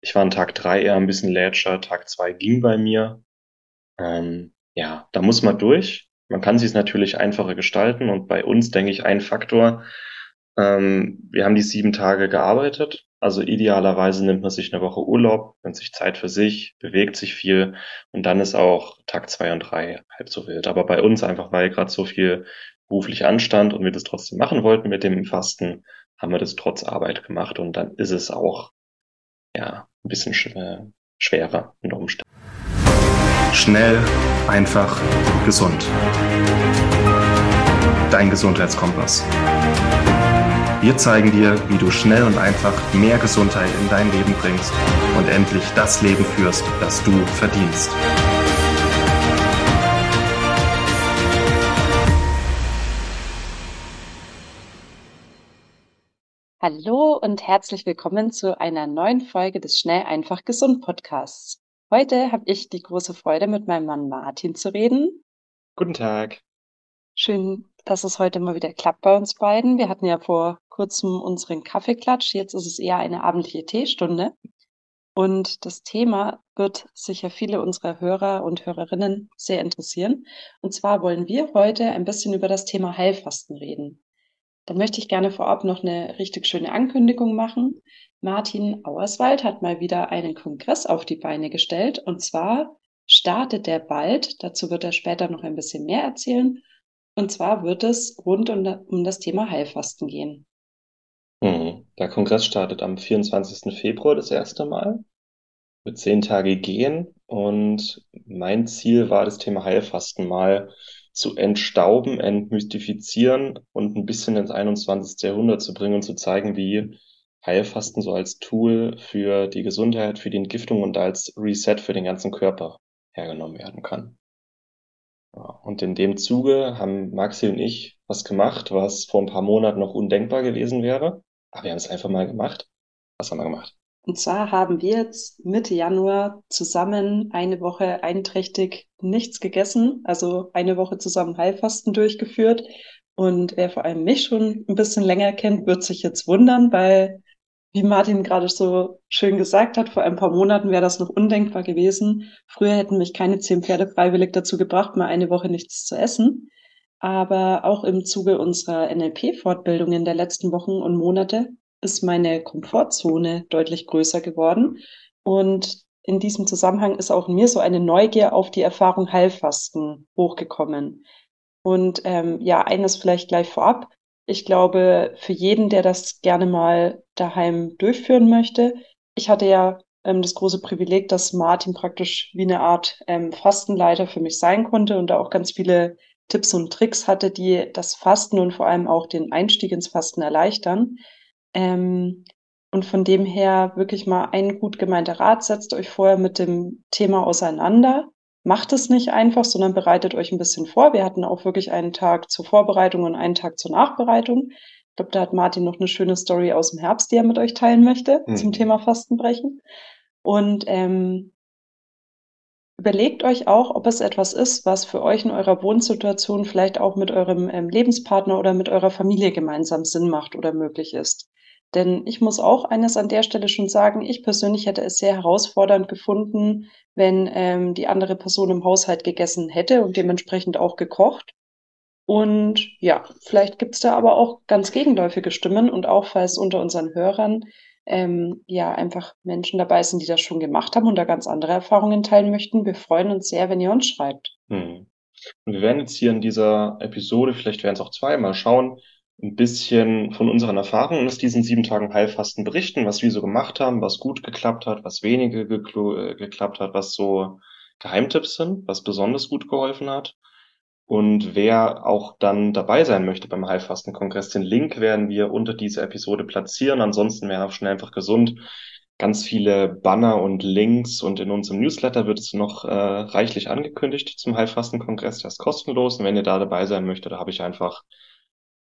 Ich war an Tag drei eher ein bisschen lätscher, Tag zwei ging bei mir. Ähm, ja, da muss man durch. Man kann sich es natürlich einfacher gestalten und bei uns denke ich ein Faktor. Ähm, wir haben die sieben Tage gearbeitet. Also idealerweise nimmt man sich eine Woche Urlaub, nimmt sich Zeit für sich, bewegt sich viel und dann ist auch Tag zwei und drei halb so wild. Aber bei uns einfach, weil gerade so viel beruflich anstand und wir das trotzdem machen wollten mit dem Fasten, haben wir das trotz Arbeit gemacht und dann ist es auch ja ein bisschen schwerer unter Umständen. Schnell, einfach, gesund. Dein Gesundheitskompass. Wir zeigen dir, wie du schnell und einfach mehr Gesundheit in dein Leben bringst und endlich das Leben führst, das du verdienst. Hallo und herzlich willkommen zu einer neuen Folge des Schnell einfach gesund Podcasts. Heute habe ich die große Freude, mit meinem Mann Martin zu reden. Guten Tag. Schön, dass es heute mal wieder klappt bei uns beiden. Wir hatten ja vor kurzem unseren Kaffeeklatsch. Jetzt ist es eher eine abendliche Teestunde. Und das Thema wird sicher viele unserer Hörer und Hörerinnen sehr interessieren. Und zwar wollen wir heute ein bisschen über das Thema Heilfasten reden. Da möchte ich gerne vorab noch eine richtig schöne Ankündigung machen. Martin Auerswald hat mal wieder einen Kongress auf die Beine gestellt und zwar startet der bald. Dazu wird er später noch ein bisschen mehr erzählen. Und zwar wird es rund um, um das Thema Heilfasten gehen. Mhm. Der Kongress startet am 24. Februar das erste Mal. Wird zehn Tage gehen und mein Ziel war, das Thema Heilfasten mal zu entstauben, entmystifizieren und ein bisschen ins 21. Jahrhundert zu bringen und zu zeigen, wie Heilfasten so als Tool für die Gesundheit, für die Entgiftung und als Reset für den ganzen Körper hergenommen werden kann. Und in dem Zuge haben Maxi und ich was gemacht, was vor ein paar Monaten noch undenkbar gewesen wäre. Aber wir haben es einfach mal gemacht. Was haben wir gemacht? Und zwar haben wir jetzt Mitte Januar zusammen eine Woche einträchtig nichts gegessen, also eine Woche zusammen Heilfasten durchgeführt. Und wer vor allem mich schon ein bisschen länger kennt, wird sich jetzt wundern, weil wie Martin gerade so schön gesagt hat, vor ein paar Monaten wäre das noch undenkbar gewesen. Früher hätten mich keine zehn Pferde freiwillig dazu gebracht, mal eine Woche nichts zu essen. Aber auch im Zuge unserer NLP-Fortbildungen der letzten Wochen und Monate ist meine Komfortzone deutlich größer geworden. Und in diesem Zusammenhang ist auch in mir so eine Neugier auf die Erfahrung Heilfasten hochgekommen. Und ähm, ja, eines vielleicht gleich vorab ich glaube, für jeden, der das gerne mal daheim durchführen möchte, ich hatte ja ähm, das große Privileg, dass Martin praktisch wie eine Art ähm, Fastenleiter für mich sein konnte und da auch ganz viele Tipps und Tricks hatte, die das Fasten und vor allem auch den Einstieg ins Fasten erleichtern. Ähm, und von dem her wirklich mal ein gut gemeinter Rat, setzt euch vorher mit dem Thema auseinander macht es nicht einfach, sondern bereitet euch ein bisschen vor. Wir hatten auch wirklich einen Tag zur Vorbereitung und einen Tag zur Nachbereitung. Ich glaube, da hat Martin noch eine schöne Story aus dem Herbst, die er mit euch teilen möchte mhm. zum Thema Fastenbrechen. Und ähm, überlegt euch auch, ob es etwas ist, was für euch in eurer Wohnsituation vielleicht auch mit eurem ähm, Lebenspartner oder mit eurer Familie gemeinsam Sinn macht oder möglich ist. Denn ich muss auch eines an der Stelle schon sagen, ich persönlich hätte es sehr herausfordernd gefunden, wenn ähm, die andere Person im Haushalt gegessen hätte und dementsprechend auch gekocht. Und ja, vielleicht gibt's da aber auch ganz gegenläufige Stimmen und auch falls unter unseren Hörern ähm, ja einfach Menschen dabei sind, die das schon gemacht haben und da ganz andere Erfahrungen teilen möchten. Wir freuen uns sehr, wenn ihr uns schreibt. Hm. Und wir werden jetzt hier in dieser Episode, vielleicht werden es auch zwei, mal schauen, ein bisschen von unseren Erfahrungen aus diesen sieben Tagen Heilfasten berichten, was wir so gemacht haben, was gut geklappt hat, was weniger äh, geklappt hat, was so Geheimtipps sind, was besonders gut geholfen hat. Und wer auch dann dabei sein möchte beim Heilfasten-Kongress, den Link werden wir unter dieser Episode platzieren. Ansonsten wäre auch schnell einfach gesund. Ganz viele Banner und Links und in unserem Newsletter wird es noch äh, reichlich angekündigt zum Heilfasten-Kongress. Der ist kostenlos. Und wenn ihr da dabei sein möchtet, da habe ich einfach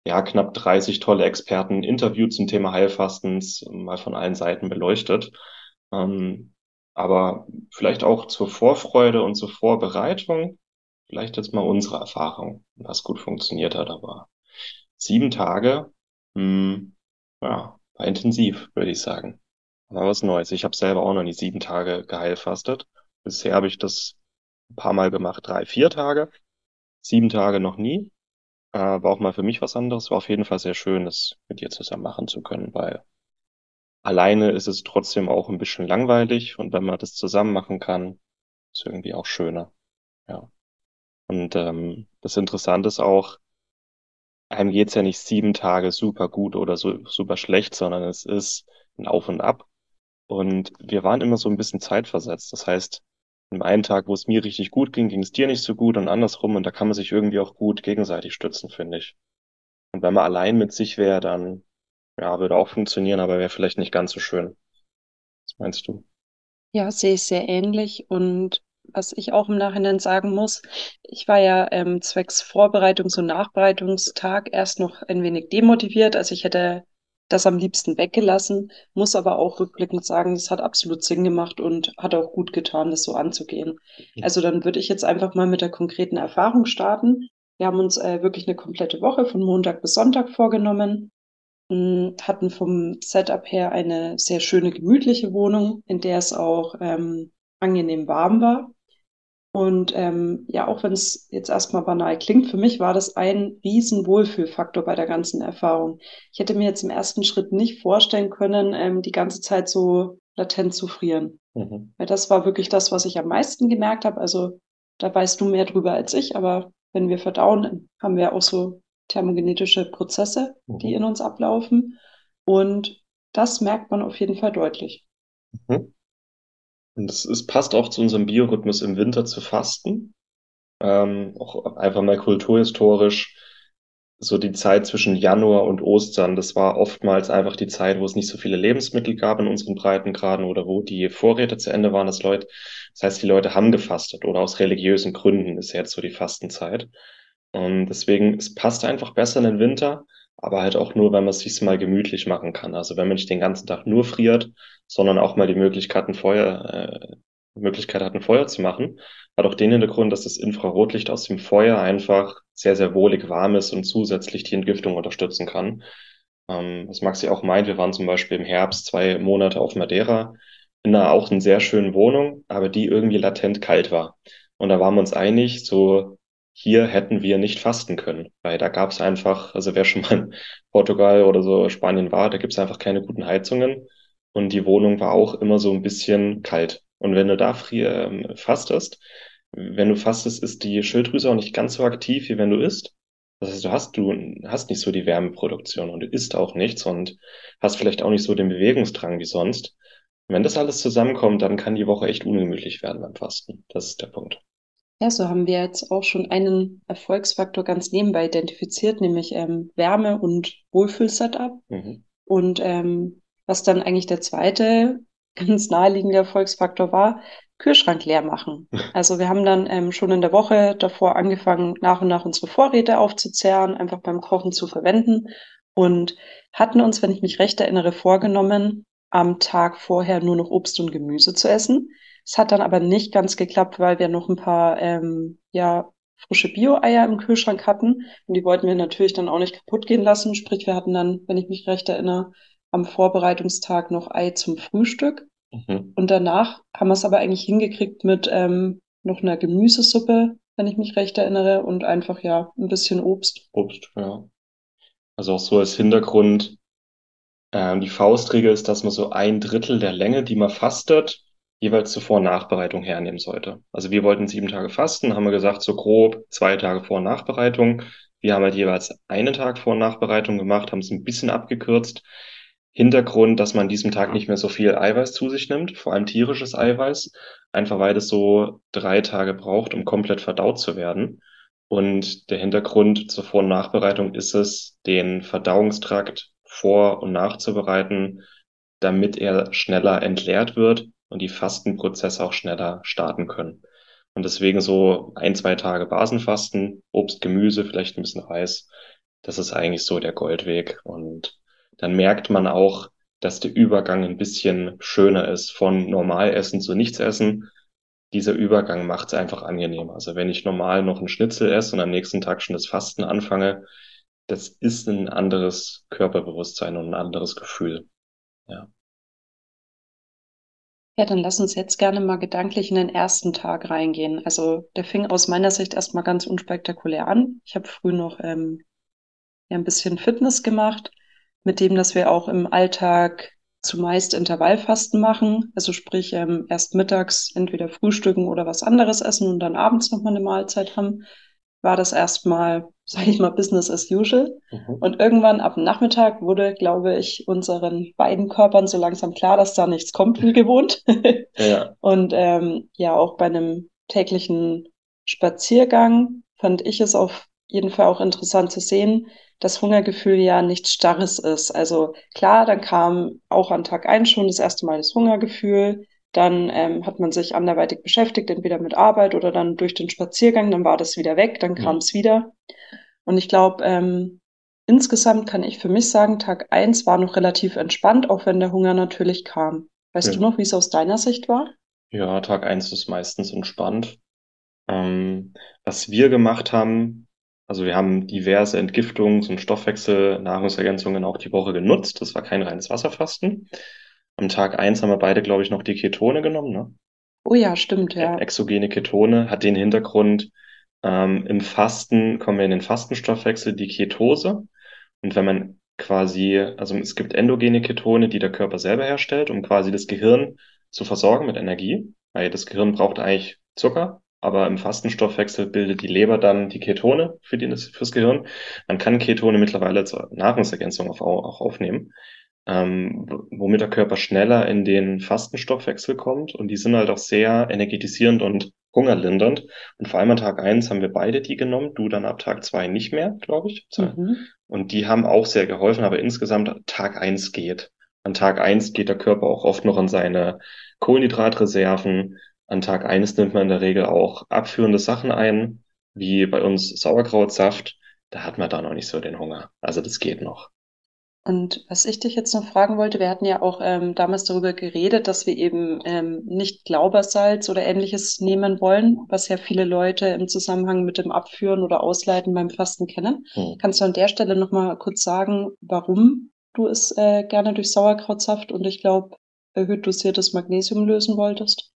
ja, knapp 30 tolle Experten interviewt zum Thema Heilfastens, mal von allen Seiten beleuchtet. Ähm, aber vielleicht auch zur Vorfreude und zur Vorbereitung, vielleicht jetzt mal unsere Erfahrung, was gut funktioniert hat, aber sieben Tage, mh, hm, ja, war intensiv, würde ich sagen. Mal was Neues. Ich habe selber auch noch nie sieben Tage geheilfastet. Bisher habe ich das ein paar Mal gemacht, drei, vier Tage. Sieben Tage noch nie. Äh, war auch mal für mich was anderes. War auf jeden Fall sehr schön, das mit dir zusammen machen zu können, weil alleine ist es trotzdem auch ein bisschen langweilig und wenn man das zusammen machen kann, ist irgendwie auch schöner. Ja. Und ähm, das Interessante ist auch, einem geht's ja nicht sieben Tage super gut oder so super schlecht, sondern es ist ein Auf und Ab. Und wir waren immer so ein bisschen zeitversetzt. Das heißt, am einen Tag, wo es mir richtig gut ging, ging es dir nicht so gut und andersrum. Und da kann man sich irgendwie auch gut gegenseitig stützen, finde ich. Und wenn man allein mit sich wäre, dann, ja, würde auch funktionieren, aber wäre vielleicht nicht ganz so schön. Was meinst du? Ja, sehe ich sehr ähnlich. Und was ich auch im Nachhinein sagen muss, ich war ja ähm, zwecks Vorbereitungs- und Nachbereitungstag erst noch ein wenig demotiviert. Also ich hätte das am liebsten weggelassen, muss aber auch rückblickend sagen, das hat absolut Sinn gemacht und hat auch gut getan, das so anzugehen. Also dann würde ich jetzt einfach mal mit der konkreten Erfahrung starten. Wir haben uns äh, wirklich eine komplette Woche von Montag bis Sonntag vorgenommen, hatten vom Setup her eine sehr schöne, gemütliche Wohnung, in der es auch ähm, angenehm warm war. Und ähm, ja, auch wenn es jetzt erstmal banal klingt, für mich war das ein riesen Wohlfühlfaktor bei der ganzen Erfahrung. Ich hätte mir jetzt im ersten Schritt nicht vorstellen können, ähm, die ganze Zeit so latent zu frieren. Mhm. Weil das war wirklich das, was ich am meisten gemerkt habe. Also da weißt du mehr drüber als ich, aber wenn wir verdauen, haben wir auch so thermogenetische Prozesse, mhm. die in uns ablaufen. Und das merkt man auf jeden Fall deutlich. Mhm. Und es, passt auch zu unserem Biorhythmus im Winter zu fasten. Ähm, auch einfach mal kulturhistorisch so die Zeit zwischen Januar und Ostern, das war oftmals einfach die Zeit, wo es nicht so viele Lebensmittel gab in unseren Breitengraden oder wo die Vorräte zu Ende waren, das Leute, das heißt, die Leute haben gefastet oder aus religiösen Gründen ist jetzt so die Fastenzeit. Und deswegen, es passt einfach besser in den Winter aber halt auch nur, wenn man es sich mal gemütlich machen kann. Also wenn man nicht den ganzen Tag nur friert, sondern auch mal die Möglichkeit, ein Feuer, äh, Möglichkeit hat, ein Feuer zu machen, hat auch den Hintergrund, dass das Infrarotlicht aus dem Feuer einfach sehr, sehr wohlig warm ist und zusätzlich die Entgiftung unterstützen kann. Ähm, was Maxi auch meint, wir waren zum Beispiel im Herbst zwei Monate auf Madeira in einer auch einer sehr schönen Wohnung, aber die irgendwie latent kalt war. Und da waren wir uns einig, so hier hätten wir nicht fasten können, weil da gab es einfach, also wer schon mal in Portugal oder so Spanien war, da gibt es einfach keine guten Heizungen und die Wohnung war auch immer so ein bisschen kalt. Und wenn du da frier, ähm, fastest, wenn du fastest, ist die Schilddrüse auch nicht ganz so aktiv, wie wenn du isst. Das heißt, du hast, du hast nicht so die Wärmeproduktion und du isst auch nichts und hast vielleicht auch nicht so den Bewegungsdrang wie sonst. Und wenn das alles zusammenkommt, dann kann die Woche echt ungemütlich werden beim Fasten. Das ist der Punkt. Ja, so haben wir jetzt auch schon einen Erfolgsfaktor ganz nebenbei identifiziert, nämlich ähm, Wärme und Wohlfühl-Setup. Mhm. Und ähm, was dann eigentlich der zweite ganz naheliegende Erfolgsfaktor war, Kühlschrank leer machen. Also wir haben dann ähm, schon in der Woche davor angefangen, nach und nach unsere Vorräte aufzuzerren, einfach beim Kochen zu verwenden und hatten uns, wenn ich mich recht erinnere, vorgenommen, am Tag vorher nur noch Obst und Gemüse zu essen. Es hat dann aber nicht ganz geklappt, weil wir noch ein paar ähm, ja, frische Bio-Eier im Kühlschrank hatten. Und die wollten wir natürlich dann auch nicht kaputt gehen lassen. Sprich, wir hatten dann, wenn ich mich recht erinnere, am Vorbereitungstag noch Ei zum Frühstück. Mhm. Und danach haben wir es aber eigentlich hingekriegt mit ähm, noch einer Gemüsesuppe, wenn ich mich recht erinnere, und einfach ja ein bisschen Obst. Obst, ja. Also auch so als Hintergrund, ähm, die Faustregel ist, dass man so ein Drittel der Länge, die man fastet, jeweils zur Vor- und Nachbereitung hernehmen sollte. Also wir wollten sieben Tage fasten, haben wir gesagt, so grob zwei Tage Vor- Nachbereitung. Wir haben halt jeweils einen Tag Vor- Nachbereitung gemacht, haben es ein bisschen abgekürzt. Hintergrund, dass man an diesem Tag nicht mehr so viel Eiweiß zu sich nimmt, vor allem tierisches Eiweiß, einfach weil es so drei Tage braucht, um komplett verdaut zu werden. Und der Hintergrund zur Vor- und Nachbereitung ist es, den Verdauungstrakt vor- und nachzubereiten, damit er schneller entleert wird und die Fastenprozesse auch schneller starten können. Und deswegen so ein, zwei Tage Basenfasten, Obst, Gemüse, vielleicht ein bisschen Reis. Das ist eigentlich so der Goldweg. Und dann merkt man auch, dass der Übergang ein bisschen schöner ist von Normalessen zu Nichtsessen. Dieser Übergang macht es einfach angenehm. Also wenn ich normal noch einen Schnitzel esse und am nächsten Tag schon das Fasten anfange, das ist ein anderes Körperbewusstsein und ein anderes Gefühl. Ja. Ja, dann lass uns jetzt gerne mal gedanklich in den ersten Tag reingehen. Also der fing aus meiner Sicht erstmal ganz unspektakulär an. Ich habe früh noch ähm, ja, ein bisschen Fitness gemacht, mit dem, dass wir auch im Alltag zumeist Intervallfasten machen. Also sprich ähm, erst mittags entweder frühstücken oder was anderes essen und dann abends nochmal eine Mahlzeit haben war das erstmal, sage ich mal, Business as usual. Mhm. Und irgendwann ab Nachmittag wurde, glaube ich, unseren beiden Körpern so langsam klar, dass da nichts kommt wie gewohnt. ja. Und ähm, ja, auch bei einem täglichen Spaziergang fand ich es auf jeden Fall auch interessant zu sehen, dass Hungergefühl ja nichts Starres ist. Also klar, dann kam auch an Tag eins schon das erste Mal das Hungergefühl. Dann ähm, hat man sich anderweitig beschäftigt, entweder mit Arbeit oder dann durch den Spaziergang, dann war das wieder weg, dann kam es wieder. Und ich glaube, ähm, insgesamt kann ich für mich sagen, Tag eins war noch relativ entspannt, auch wenn der Hunger natürlich kam. Weißt ja. du noch, wie es aus deiner Sicht war? Ja, Tag eins ist meistens entspannt. Ähm, was wir gemacht haben, also wir haben diverse Entgiftungs- und Stoffwechsel, Nahrungsergänzungen auch die Woche genutzt. Das war kein reines Wasserfasten. Am Tag eins haben wir beide, glaube ich, noch die Ketone genommen, ne? Oh ja, stimmt, ja. Exogene Ketone hat den Hintergrund, ähm, im Fasten kommen wir in den Fastenstoffwechsel, die Ketose. Und wenn man quasi, also es gibt endogene Ketone, die der Körper selber herstellt, um quasi das Gehirn zu versorgen mit Energie. Weil das Gehirn braucht eigentlich Zucker, aber im Fastenstoffwechsel bildet die Leber dann die Ketone für die, fürs Gehirn. Man kann Ketone mittlerweile zur Nahrungsergänzung auch, auch aufnehmen ähm, womit der Körper schneller in den Fastenstoffwechsel kommt. Und die sind halt auch sehr energetisierend und hungerlindernd. Und vor allem an Tag eins haben wir beide die genommen, du dann ab Tag zwei nicht mehr, glaube ich. Mhm. Und die haben auch sehr geholfen, aber insgesamt Tag eins geht. An Tag eins geht der Körper auch oft noch an seine Kohlenhydratreserven. An Tag eins nimmt man in der Regel auch abführende Sachen ein, wie bei uns Sauerkrautsaft. Da hat man da noch nicht so den Hunger. Also das geht noch. Und was ich dich jetzt noch fragen wollte, wir hatten ja auch ähm, damals darüber geredet, dass wir eben ähm, nicht Glaubersalz oder ähnliches nehmen wollen, was ja viele Leute im Zusammenhang mit dem Abführen oder Ausleiten beim Fasten kennen. Hm. Kannst du an der Stelle nochmal kurz sagen, warum du es äh, gerne durch Sauerkrautsaft und ich glaube erhöht dosiertes Magnesium lösen wolltest?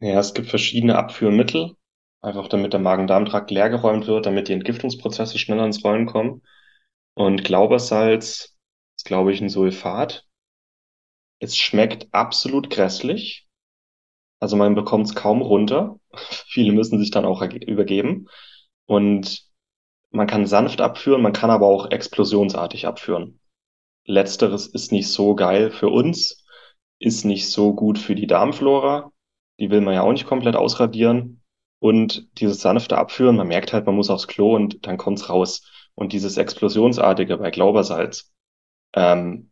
Ja, es gibt verschiedene Abführmittel, einfach damit der Magen-Darm-Trakt leergeräumt wird, damit die Entgiftungsprozesse schneller ins Rollen kommen. Und Glaubersalz ist, glaube ich, ein Sulfat. Es schmeckt absolut grässlich. Also man bekommt es kaum runter. Viele müssen sich dann auch übergeben. Und man kann sanft abführen, man kann aber auch explosionsartig abführen. Letzteres ist nicht so geil für uns, ist nicht so gut für die Darmflora. Die will man ja auch nicht komplett ausradieren. Und dieses sanfte Abführen, man merkt halt, man muss aufs Klo und dann kommt's raus. Und dieses Explosionsartige bei Glaubersalz, ähm,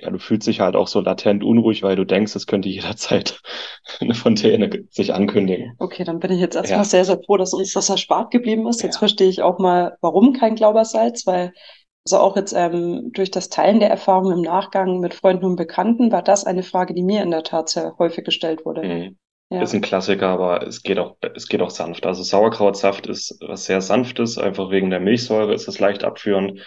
ja, du fühlst dich halt auch so latent unruhig, weil du denkst, es könnte jederzeit eine Fontäne sich ankündigen. Okay, dann bin ich jetzt erstmal ja. sehr, sehr froh, dass uns das erspart geblieben ist. Jetzt ja. verstehe ich auch mal, warum kein Glaubersalz, weil also auch jetzt ähm, durch das Teilen der Erfahrungen im Nachgang mit Freunden und Bekannten war das eine Frage, die mir in der Tat sehr häufig gestellt wurde. Mhm. Ja. Ist ein Klassiker, aber es geht auch, es geht auch sanft. Also Sauerkrautsaft ist was sehr sanftes, einfach wegen der Milchsäure ist es leicht abführend.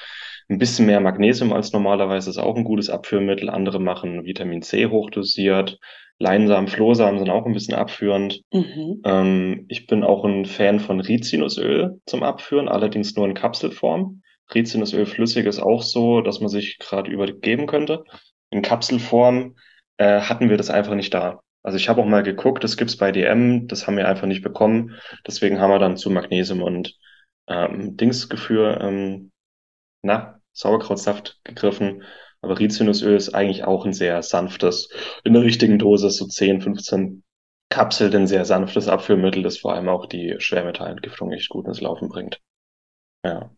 Ein bisschen mehr Magnesium als normalerweise ist auch ein gutes Abführmittel. Andere machen Vitamin C hochdosiert. Leinsamen, Flohsamen sind auch ein bisschen abführend. Mhm. Ähm, ich bin auch ein Fan von Rizinusöl zum Abführen, allerdings nur in Kapselform. Rizinusöl flüssig ist auch so, dass man sich gerade übergeben könnte. In Kapselform äh, hatten wir das einfach nicht da. Also ich habe auch mal geguckt, das gibt's bei DM, das haben wir einfach nicht bekommen. Deswegen haben wir dann zu Magnesium und ähm, Dingsgefühl, ähm, na, Sauerkrautsaft gegriffen. Aber Rizinusöl ist eigentlich auch ein sehr sanftes, in der richtigen Dosis, so 10, 15 Kapseln, ein sehr sanftes Abführmittel, das vor allem auch die Schwermetallentgiftung echt gut ins Laufen bringt. Ja.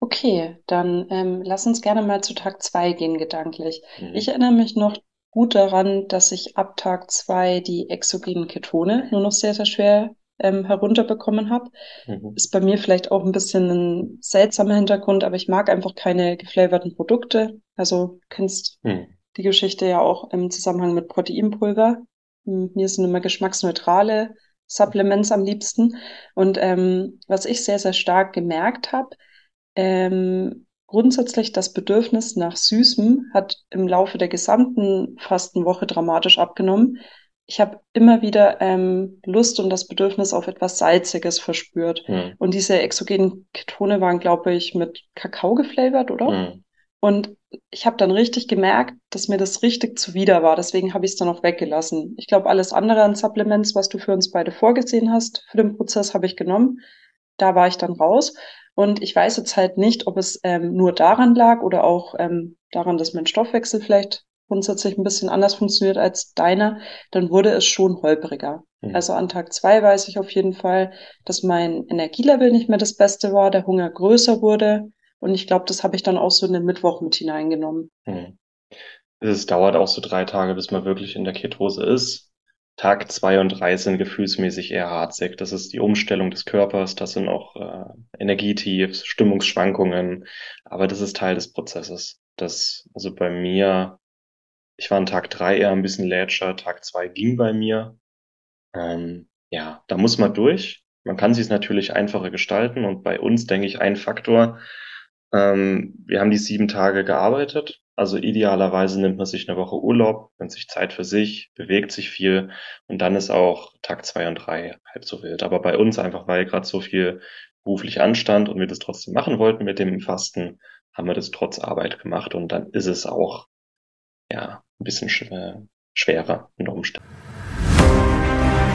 Okay, dann ähm, lass uns gerne mal zu Tag zwei gehen, gedanklich. Mhm. Ich erinnere mich noch, gut daran, dass ich ab Tag zwei die exogenen Ketone nur noch sehr, sehr schwer ähm, herunterbekommen habe. Mhm. Ist bei mir vielleicht auch ein bisschen ein seltsamer Hintergrund, aber ich mag einfach keine geflavorten Produkte. Also kennst mhm. die Geschichte ja auch im Zusammenhang mit Proteinpulver. Hm, mir sind immer geschmacksneutrale Supplements am liebsten. Und ähm, was ich sehr, sehr stark gemerkt habe, ähm, Grundsätzlich das Bedürfnis nach Süßem hat im Laufe der gesamten Fastenwoche dramatisch abgenommen. ich habe immer wieder ähm, Lust und das Bedürfnis auf etwas Salziges verspürt. Hm. Und diese exogenen Ketone waren, glaube ich, mit Kakao geflavored, oder? Hm. Und ich habe dann richtig gemerkt, dass mir das richtig zuwider war. Deswegen habe ich es dann auch weggelassen. Ich glaube, alles andere an Supplements, was du für uns beide vorgesehen hast, für den Prozess habe ich genommen. Da war ich dann raus. Und ich weiß jetzt halt nicht, ob es ähm, nur daran lag oder auch ähm, daran, dass mein Stoffwechsel vielleicht grundsätzlich ein bisschen anders funktioniert als deiner, dann wurde es schon holpriger. Mhm. Also an Tag zwei weiß ich auf jeden Fall, dass mein Energielevel nicht mehr das Beste war, der Hunger größer wurde. Und ich glaube, das habe ich dann auch so in den Mittwoch mit hineingenommen. Hm. Es dauert auch so drei Tage, bis man wirklich in der Ketose ist. Tag zwei und drei sind gefühlsmäßig eher harzig. Das ist die Umstellung des Körpers, das sind auch äh, Energietiefs, Stimmungsschwankungen, aber das ist Teil des Prozesses. Das, also bei mir, ich war an Tag drei eher ein bisschen lätscher, Tag zwei ging bei mir. Ähm, ja, da muss man durch. Man kann sich es natürlich einfacher gestalten und bei uns denke ich ein Faktor, ähm, wir haben die sieben Tage gearbeitet. Also idealerweise nimmt man sich eine Woche Urlaub, nimmt sich Zeit für sich, bewegt sich viel und dann ist auch Tag zwei und drei halb so wild. Aber bei uns einfach, weil gerade so viel beruflich anstand und wir das trotzdem machen wollten mit dem Fasten, haben wir das trotz Arbeit gemacht und dann ist es auch ja ein bisschen schwer, schwerer unter Umständen.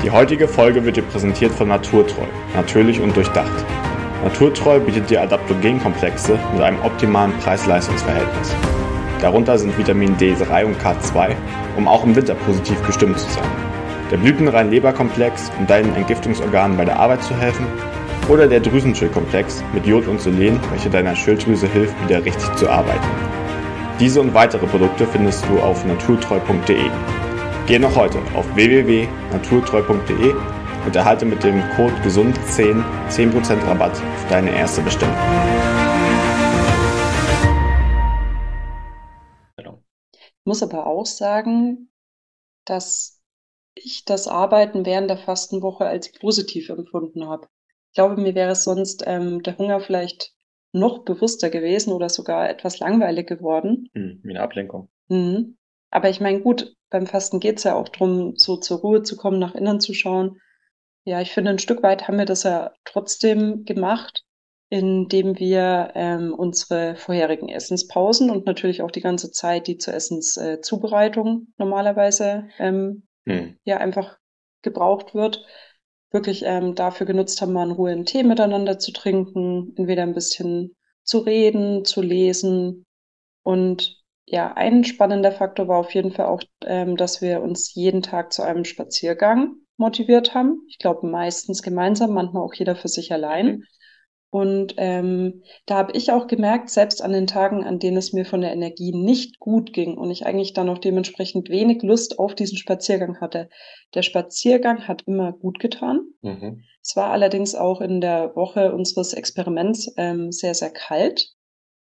Die heutige Folge wird dir präsentiert von Naturtreu, natürlich und durchdacht. Naturtreu bietet dir Adaptogenkomplexe mit einem optimalen Preis-Leistungs-Verhältnis. Darunter sind Vitamin D3 und K2, um auch im Winter positiv gestimmt zu sein. Der blütenrein Leberkomplex, um deinen Entgiftungsorganen bei der Arbeit zu helfen. Oder der Drüsenschildkomplex mit Jod und Selen, welcher deiner Schilddrüse hilft, wieder richtig zu arbeiten. Diese und weitere Produkte findest du auf naturtreu.de. Geh noch heute auf www.naturtreu.de und erhalte mit dem Code GESUND10 10% Rabatt auf deine erste Bestellung. Ich muss aber auch sagen, dass ich das Arbeiten während der Fastenwoche als positiv empfunden habe. Ich glaube, mir wäre sonst ähm, der Hunger vielleicht noch bewusster gewesen oder sogar etwas langweilig geworden. Hm, wie eine Ablenkung. Mhm. Aber ich meine, gut, beim Fasten geht's ja auch drum, so zur Ruhe zu kommen, nach innen zu schauen. Ja, ich finde, ein Stück weit haben wir das ja trotzdem gemacht, indem wir ähm, unsere vorherigen Essenspausen und natürlich auch die ganze Zeit, die zur Essenszubereitung normalerweise ähm, Hm. ja einfach gebraucht wird, wirklich ähm, dafür genutzt haben, mal in Ruhe einen Tee miteinander zu trinken, entweder ein bisschen zu reden, zu lesen. Und ja, ein spannender Faktor war auf jeden Fall auch, ähm, dass wir uns jeden Tag zu einem Spaziergang motiviert haben. Ich glaube, meistens gemeinsam, manchmal auch jeder für sich allein. Und ähm, da habe ich auch gemerkt, selbst an den Tagen, an denen es mir von der Energie nicht gut ging und ich eigentlich dann auch dementsprechend wenig Lust auf diesen Spaziergang hatte, der Spaziergang hat immer gut getan. Mhm. Es war allerdings auch in der Woche unseres Experiments ähm, sehr, sehr kalt.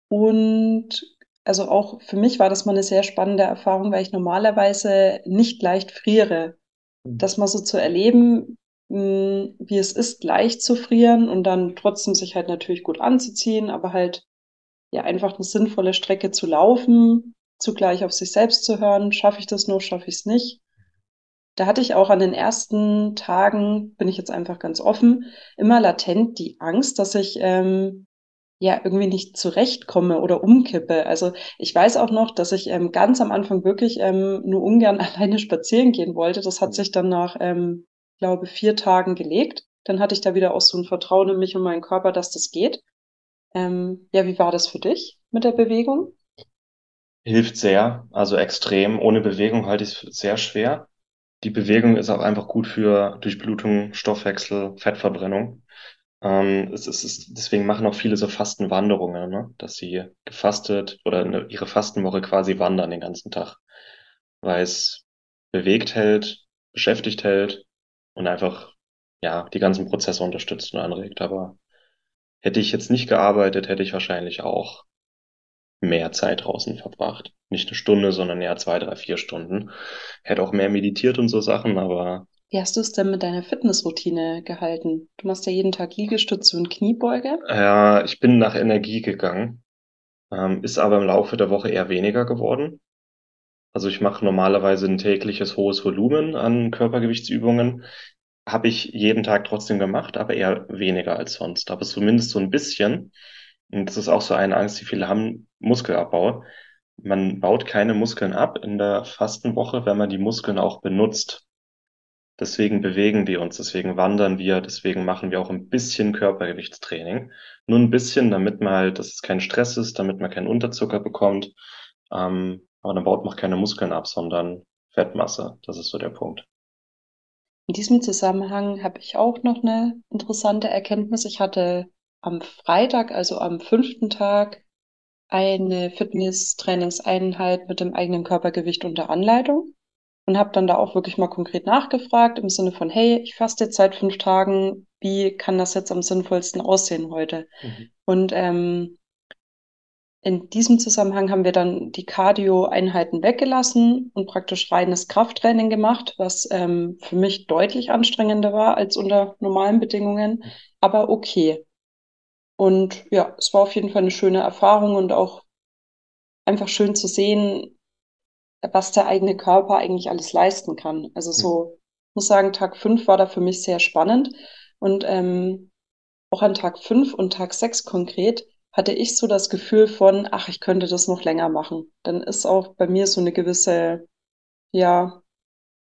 Und also auch für mich war das mal eine sehr spannende Erfahrung, weil ich normalerweise nicht leicht friere. Das mal so zu erleben, mh, wie es ist, leicht zu frieren und dann trotzdem sich halt natürlich gut anzuziehen, aber halt ja einfach eine sinnvolle Strecke zu laufen, zugleich auf sich selbst zu hören, schaffe ich das noch, schaffe ich es nicht. Da hatte ich auch an den ersten Tagen, bin ich jetzt einfach ganz offen, immer latent die Angst, dass ich ähm, ja irgendwie nicht zurechtkomme oder umkippe. Also ich weiß auch noch, dass ich ähm, ganz am Anfang wirklich ähm, nur ungern alleine spazieren gehen wollte. Das hat sich dann nach, ähm, glaube vier Tagen gelegt. Dann hatte ich da wieder auch so ein Vertrauen in mich und meinen Körper, dass das geht. Ähm, ja, wie war das für dich mit der Bewegung? Hilft sehr, also extrem. Ohne Bewegung halte ich es sehr schwer. Die Bewegung ist auch einfach gut für Durchblutung, Stoffwechsel, Fettverbrennung. Ähm, es, es ist, deswegen machen auch viele so Fastenwanderungen, ne? dass sie gefastet oder eine, ihre Fastenwoche quasi wandern den ganzen Tag, weil es bewegt hält, beschäftigt hält und einfach ja die ganzen Prozesse unterstützt und anregt. Aber hätte ich jetzt nicht gearbeitet, hätte ich wahrscheinlich auch mehr Zeit draußen verbracht. Nicht eine Stunde, sondern eher zwei, drei, vier Stunden. Hätte auch mehr meditiert und so Sachen, aber Wie hast du es denn mit deiner Fitnessroutine gehalten? Du machst ja jeden Tag Liegestütze und Kniebeuge. Ja, ich bin nach Energie gegangen, ähm, ist aber im Laufe der Woche eher weniger geworden. Also ich mache normalerweise ein tägliches hohes Volumen an Körpergewichtsübungen. Habe ich jeden Tag trotzdem gemacht, aber eher weniger als sonst. Aber zumindest so ein bisschen. Und das ist auch so eine Angst, die viele haben, Muskelabbau. Man baut keine Muskeln ab in der Fastenwoche, wenn man die Muskeln auch benutzt. Deswegen bewegen wir uns, deswegen wandern wir, deswegen machen wir auch ein bisschen Körpergewichtstraining. Nur ein bisschen, damit man halt, dass es kein Stress ist, damit man keinen Unterzucker bekommt. Ähm, aber dann baut man keine Muskeln ab, sondern Fettmasse. Das ist so der Punkt. In diesem Zusammenhang habe ich auch noch eine interessante Erkenntnis. Ich hatte am Freitag, also am fünften Tag, eine Fitness-Trainingseinheit mit dem eigenen Körpergewicht unter Anleitung und habe dann da auch wirklich mal konkret nachgefragt im Sinne von, hey, ich faste jetzt seit fünf Tagen, wie kann das jetzt am sinnvollsten aussehen heute? Mhm. Und ähm, in diesem Zusammenhang haben wir dann die Cardio-Einheiten weggelassen und praktisch reines Krafttraining gemacht, was ähm, für mich deutlich anstrengender war als unter normalen Bedingungen, aber okay. Und ja, es war auf jeden Fall eine schöne Erfahrung und auch einfach schön zu sehen, was der eigene Körper eigentlich alles leisten kann. Also so, ich muss sagen, Tag fünf war da für mich sehr spannend und ähm, auch an Tag fünf und Tag sechs konkret hatte ich so das Gefühl von, ach, ich könnte das noch länger machen. Dann ist auch bei mir so eine gewisse, ja,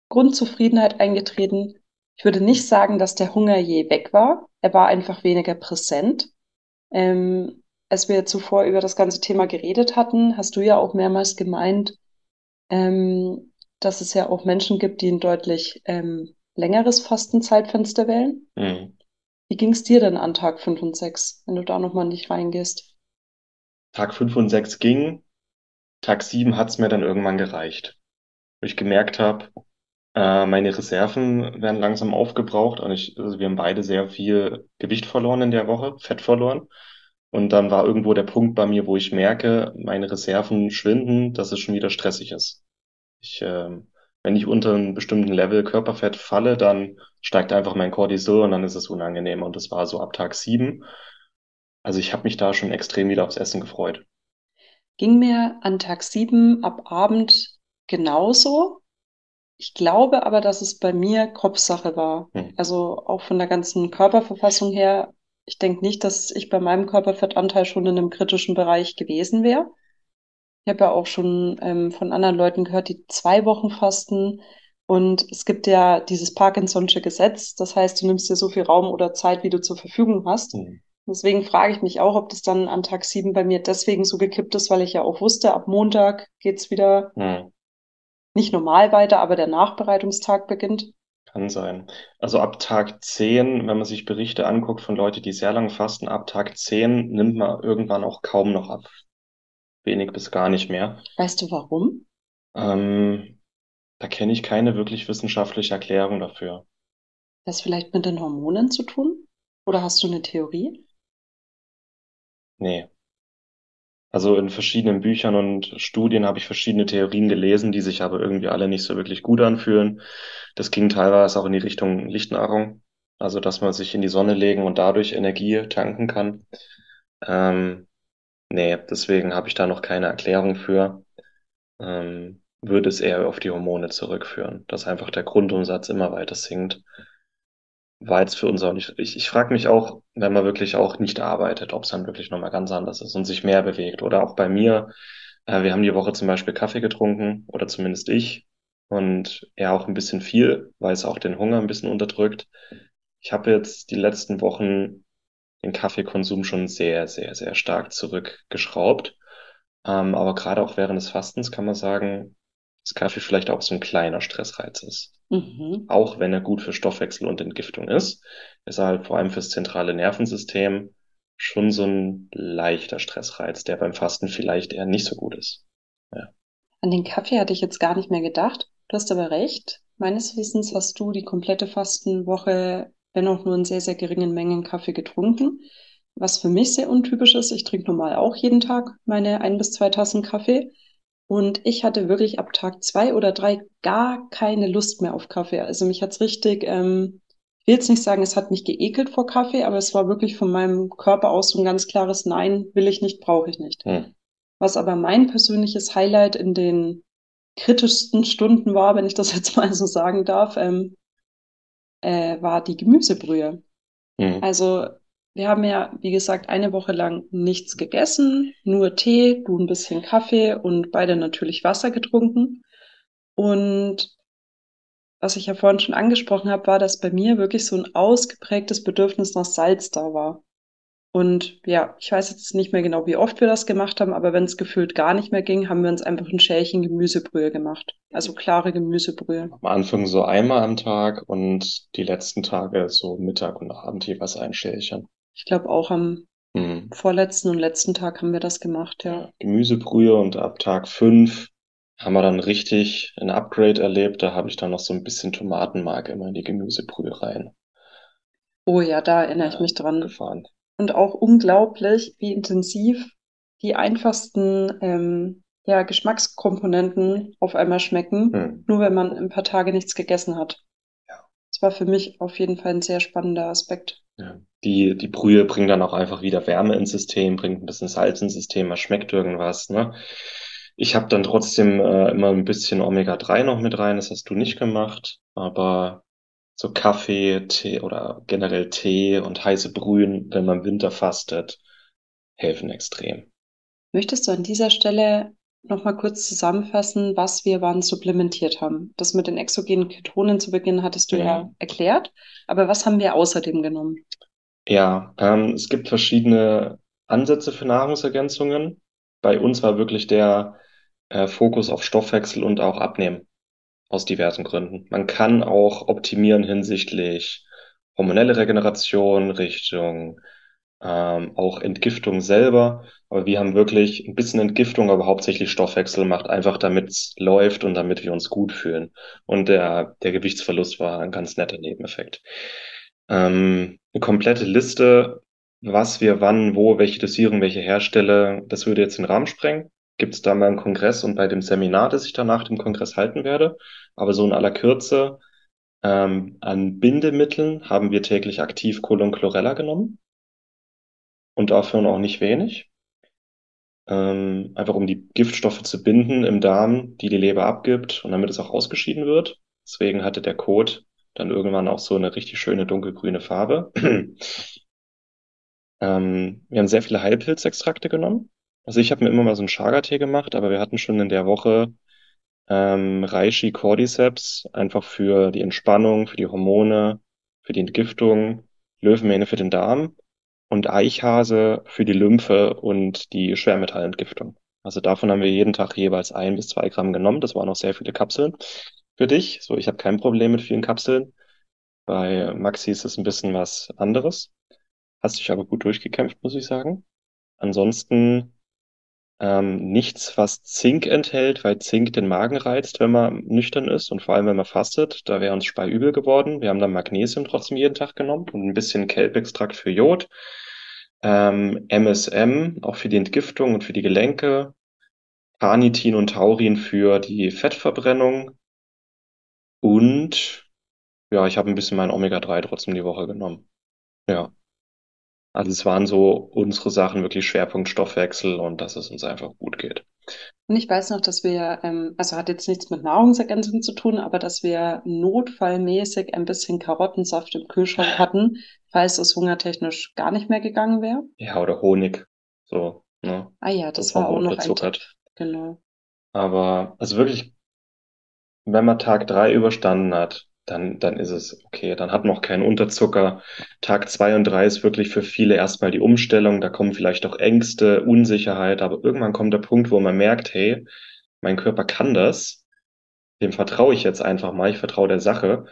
Grundzufriedenheit eingetreten. Ich würde nicht sagen, dass der Hunger je weg war. Er war einfach weniger präsent. Ähm, als wir zuvor über das ganze Thema geredet hatten, hast du ja auch mehrmals gemeint, ähm, dass es ja auch Menschen gibt, die ein deutlich ähm, längeres Fastenzeitfenster wählen. Mhm. Wie ging es dir denn an Tag 5 und 6, wenn du da nochmal nicht reingehst? Tag 5 und 6 ging. Tag 7 hat es mir dann irgendwann gereicht. Wo ich gemerkt habe, äh, meine Reserven werden langsam aufgebraucht und ich, also wir haben beide sehr viel Gewicht verloren in der Woche, Fett verloren. Und dann war irgendwo der Punkt bei mir, wo ich merke, meine Reserven schwinden, dass es schon wieder stressig ist. Ich äh, wenn ich unter einem bestimmten Level Körperfett falle, dann steigt einfach mein Cortisol und dann ist es unangenehm. Und das war so ab Tag sieben. Also ich habe mich da schon extrem wieder aufs Essen gefreut. Ging mir an Tag sieben ab Abend genauso. Ich glaube aber, dass es bei mir Kopfsache war. Hm. Also auch von der ganzen Körperverfassung her. Ich denke nicht, dass ich bei meinem Körperfettanteil schon in einem kritischen Bereich gewesen wäre. Ich habe ja auch schon ähm, von anderen Leuten gehört, die zwei Wochen fasten. Und es gibt ja dieses Parkinson'sche Gesetz. Das heißt, du nimmst dir so viel Raum oder Zeit, wie du zur Verfügung hast. Mhm. Deswegen frage ich mich auch, ob das dann an Tag sieben bei mir deswegen so gekippt ist, weil ich ja auch wusste, ab Montag geht's wieder mhm. nicht normal weiter, aber der Nachbereitungstag beginnt. Kann sein. Also ab Tag zehn, wenn man sich Berichte anguckt von Leuten, die sehr lang fasten, ab Tag zehn nimmt man irgendwann auch kaum noch ab wenig bis gar nicht mehr. Weißt du warum? Ähm, da kenne ich keine wirklich wissenschaftliche Erklärung dafür. Das vielleicht mit den Hormonen zu tun? Oder hast du eine Theorie? Nee. Also in verschiedenen Büchern und Studien habe ich verschiedene Theorien gelesen, die sich aber irgendwie alle nicht so wirklich gut anfühlen. Das ging teilweise auch in die Richtung Lichtnahrung. Also dass man sich in die Sonne legen und dadurch Energie tanken kann. Ähm, Nee, deswegen habe ich da noch keine Erklärung für. Ähm, würde es eher auf die Hormone zurückführen, dass einfach der Grundumsatz immer weiter sinkt. War jetzt für uns auch nicht. Ich, ich frage mich auch, wenn man wirklich auch nicht arbeitet, ob es dann wirklich nochmal ganz anders ist und sich mehr bewegt. Oder auch bei mir, äh, wir haben die Woche zum Beispiel Kaffee getrunken, oder zumindest ich. Und ja, auch ein bisschen viel, weil es auch den Hunger ein bisschen unterdrückt. Ich habe jetzt die letzten Wochen den Kaffeekonsum schon sehr, sehr, sehr stark zurückgeschraubt. Ähm, aber gerade auch während des Fastens kann man sagen, dass Kaffee vielleicht auch so ein kleiner Stressreiz ist. Mhm. Auch wenn er gut für Stoffwechsel und Entgiftung ist, ist er halt vor allem fürs zentrale Nervensystem schon so ein leichter Stressreiz, der beim Fasten vielleicht eher nicht so gut ist. Ja. An den Kaffee hatte ich jetzt gar nicht mehr gedacht. Du hast aber recht. Meines Wissens hast du die komplette Fastenwoche wenn auch nur in sehr, sehr geringen Mengen Kaffee getrunken. Was für mich sehr untypisch ist, ich trinke normal auch jeden Tag meine ein bis zwei Tassen Kaffee. Und ich hatte wirklich ab Tag zwei oder drei gar keine Lust mehr auf Kaffee. Also mich hat's richtig, ähm, ich will jetzt nicht sagen, es hat mich geekelt vor Kaffee, aber es war wirklich von meinem Körper aus so ein ganz klares Nein, will ich nicht, brauche ich nicht. Hm. Was aber mein persönliches Highlight in den kritischsten Stunden war, wenn ich das jetzt mal so sagen darf, ähm, äh, war die Gemüsebrühe. Mhm. Also wir haben ja, wie gesagt, eine Woche lang nichts gegessen, nur Tee, du ein bisschen Kaffee und beide natürlich Wasser getrunken. Und was ich ja vorhin schon angesprochen habe, war, dass bei mir wirklich so ein ausgeprägtes Bedürfnis nach Salz da war. Und ja, ich weiß jetzt nicht mehr genau, wie oft wir das gemacht haben, aber wenn es gefühlt gar nicht mehr ging, haben wir uns einfach ein Schälchen Gemüsebrühe gemacht. Also klare Gemüsebrühe. Am Anfang so einmal am Tag und die letzten Tage so Mittag und Abend jeweils ein Schälchen. Ich glaube auch am mhm. vorletzten und letzten Tag haben wir das gemacht, ja. Gemüsebrühe und ab Tag fünf haben wir dann richtig ein Upgrade erlebt. Da habe ich dann noch so ein bisschen Tomatenmark immer in die Gemüsebrühe rein. Oh ja, da erinnere ja, ich mich dran. Gefahren und auch unglaublich, wie intensiv die einfachsten ähm, ja, Geschmackskomponenten auf einmal schmecken, mhm. nur wenn man ein paar Tage nichts gegessen hat. Ja. Das war für mich auf jeden Fall ein sehr spannender Aspekt. Ja. Die, die Brühe bringt dann auch einfach wieder Wärme ins System, bringt ein bisschen Salz ins System, man schmeckt irgendwas. Ne? Ich habe dann trotzdem äh, immer ein bisschen Omega-3 noch mit rein, das hast du nicht gemacht, aber so Kaffee, Tee oder generell Tee und heiße Brühen, wenn man Winter fastet, helfen extrem. Möchtest du an dieser Stelle nochmal kurz zusammenfassen, was wir wann supplementiert haben? Das mit den exogenen Ketonen zu Beginn hattest du ja, ja erklärt, aber was haben wir außerdem genommen? Ja, ähm, es gibt verschiedene Ansätze für Nahrungsergänzungen. Bei uns war wirklich der äh, Fokus auf Stoffwechsel und auch Abnehmen aus diversen Gründen. Man kann auch optimieren hinsichtlich hormonelle Regeneration, Richtung ähm, auch Entgiftung selber. Aber wir haben wirklich ein bisschen Entgiftung, aber hauptsächlich Stoffwechsel macht, einfach damit es läuft und damit wir uns gut fühlen. Und der, der Gewichtsverlust war ein ganz netter Nebeneffekt. Ähm, eine komplette Liste, was wir wann, wo, welche Dosierung, welche Hersteller, das würde jetzt den Rahmen sprengen gibt es da mal einen Kongress und bei dem Seminar, das ich danach dem Kongress halten werde. Aber so in aller Kürze, ähm, an Bindemitteln haben wir täglich aktiv Chlorella genommen. Und dafür auch nicht wenig. Ähm, einfach um die Giftstoffe zu binden im Darm, die die Leber abgibt und damit es auch ausgeschieden wird. Deswegen hatte der Kot dann irgendwann auch so eine richtig schöne dunkelgrüne Farbe. ähm, wir haben sehr viele Heilpilzextrakte genommen. Also ich habe mir immer mal so einen Chaga-Tee gemacht, aber wir hatten schon in der Woche ähm, Reishi Cordyceps, einfach für die Entspannung, für die Hormone, für die Entgiftung, Löwenmähne für den Darm und Eichhase für die Lymphe und die Schwermetallentgiftung. Also davon haben wir jeden Tag jeweils ein bis zwei Gramm genommen. Das waren auch sehr viele Kapseln für dich. So, ich habe kein Problem mit vielen Kapseln. Bei Maxi ist es ein bisschen was anderes. Hast dich aber gut durchgekämpft, muss ich sagen. Ansonsten ähm, nichts, was Zink enthält, weil Zink den Magen reizt, wenn man nüchtern ist und vor allem, wenn man fastet. Da wäre uns speiübel geworden. Wir haben dann Magnesium trotzdem jeden Tag genommen und ein bisschen Kelbextrakt für Jod. Ähm, MSM, auch für die Entgiftung und für die Gelenke. Carnitin und Taurin für die Fettverbrennung. Und ja, ich habe ein bisschen mein Omega-3 trotzdem die Woche genommen. Ja. Also es waren so unsere Sachen wirklich Schwerpunkt Stoffwechsel und dass es uns einfach gut geht. Und ich weiß noch, dass wir, ähm, also hat jetzt nichts mit Nahrungsergänzung zu tun, aber dass wir notfallmäßig ein bisschen Karottensaft im Kühlschrank hatten, falls es hungertechnisch gar nicht mehr gegangen wäre. Ja, oder Honig. So, ne? Ah ja, das, war auch noch ein Tipp. Genau. Aber also wirklich, wenn man Tag drei überstanden hat, dann, dann ist es okay. Dann hat man auch keinen Unterzucker. Tag zwei und drei ist wirklich für viele erstmal die Umstellung. Da kommen vielleicht auch Ängste, Unsicherheit, aber irgendwann kommt der Punkt, wo man merkt, hey, mein Körper kann das. Dem vertraue ich jetzt einfach mal. Ich vertraue der Sache.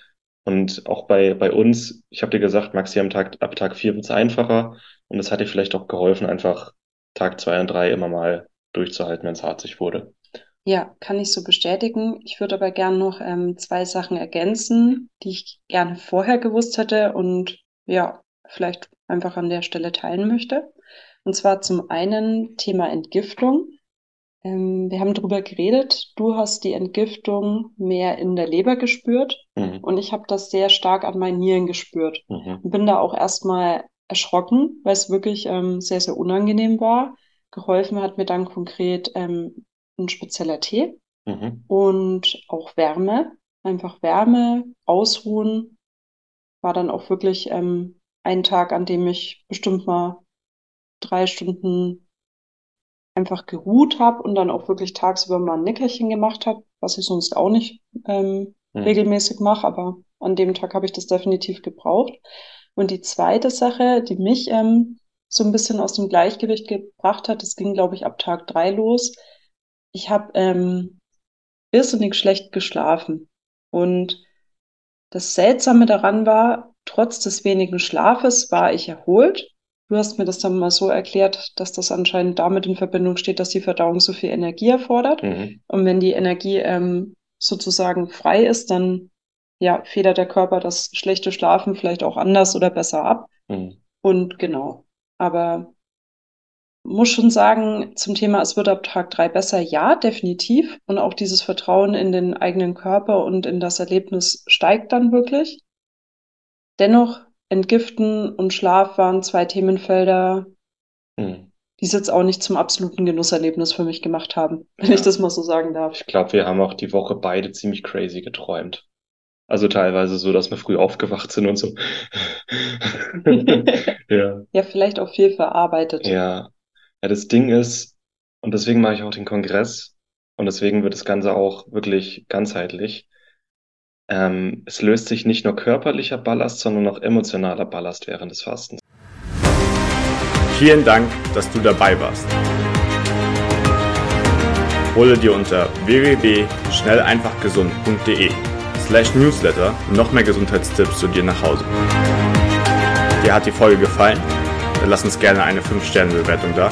Und auch bei, bei uns, ich habe dir gesagt, Maxi, am Tag, ab Tag vier wird's einfacher. Und es hat dir vielleicht auch geholfen, einfach Tag zwei und drei immer mal durchzuhalten, wenn es harzig wurde. Ja, kann ich so bestätigen. Ich würde aber gern noch ähm, zwei Sachen ergänzen, die ich gerne vorher gewusst hätte und ja, vielleicht einfach an der Stelle teilen möchte. Und zwar zum einen Thema Entgiftung. Ähm, wir haben darüber geredet. Du hast die Entgiftung mehr in der Leber gespürt mhm. und ich habe das sehr stark an meinen Nieren gespürt mhm. und bin da auch erstmal erschrocken, weil es wirklich ähm, sehr, sehr unangenehm war. Geholfen hat mir dann konkret ähm, ein spezieller Tee, mhm. und auch Wärme. Einfach Wärme, ausruhen. War dann auch wirklich ähm, ein Tag, an dem ich bestimmt mal drei Stunden einfach geruht habe und dann auch wirklich tagsüber mal ein Nickerchen gemacht habe, was ich sonst auch nicht ähm, mhm. regelmäßig mache, aber an dem Tag habe ich das definitiv gebraucht. Und die zweite Sache, die mich ähm, so ein bisschen aus dem Gleichgewicht gebracht hat, das ging, glaube ich, ab Tag drei los. Ich habe ähm, irrsinnig schlecht geschlafen. Und das Seltsame daran war, trotz des wenigen Schlafes war ich erholt. Du hast mir das dann mal so erklärt, dass das anscheinend damit in Verbindung steht, dass die Verdauung so viel Energie erfordert. Mhm. Und wenn die Energie ähm, sozusagen frei ist, dann ja, federt der Körper das schlechte Schlafen vielleicht auch anders oder besser ab. Mhm. Und genau. Aber muss schon sagen, zum Thema, es wird ab Tag drei besser, ja, definitiv. Und auch dieses Vertrauen in den eigenen Körper und in das Erlebnis steigt dann wirklich. Dennoch, Entgiften und Schlaf waren zwei Themenfelder, mhm. die es jetzt auch nicht zum absoluten Genusserlebnis für mich gemacht haben, wenn ja. ich das mal so sagen darf. Ich glaube, wir haben auch die Woche beide ziemlich crazy geträumt. Also teilweise so, dass wir früh aufgewacht sind und so. ja. ja, vielleicht auch viel verarbeitet. Ja. Ja, das Ding ist, und deswegen mache ich auch den Kongress und deswegen wird das Ganze auch wirklich ganzheitlich. Ähm, es löst sich nicht nur körperlicher Ballast, sondern auch emotionaler Ballast während des Fastens. Vielen Dank, dass du dabei warst. Hole dir unter www.schnelleinfachgesund.de slash newsletter noch mehr Gesundheitstipps zu dir nach Hause. Dir hat die Folge gefallen? Dann lass uns gerne eine 5-Sterne-Bewertung da,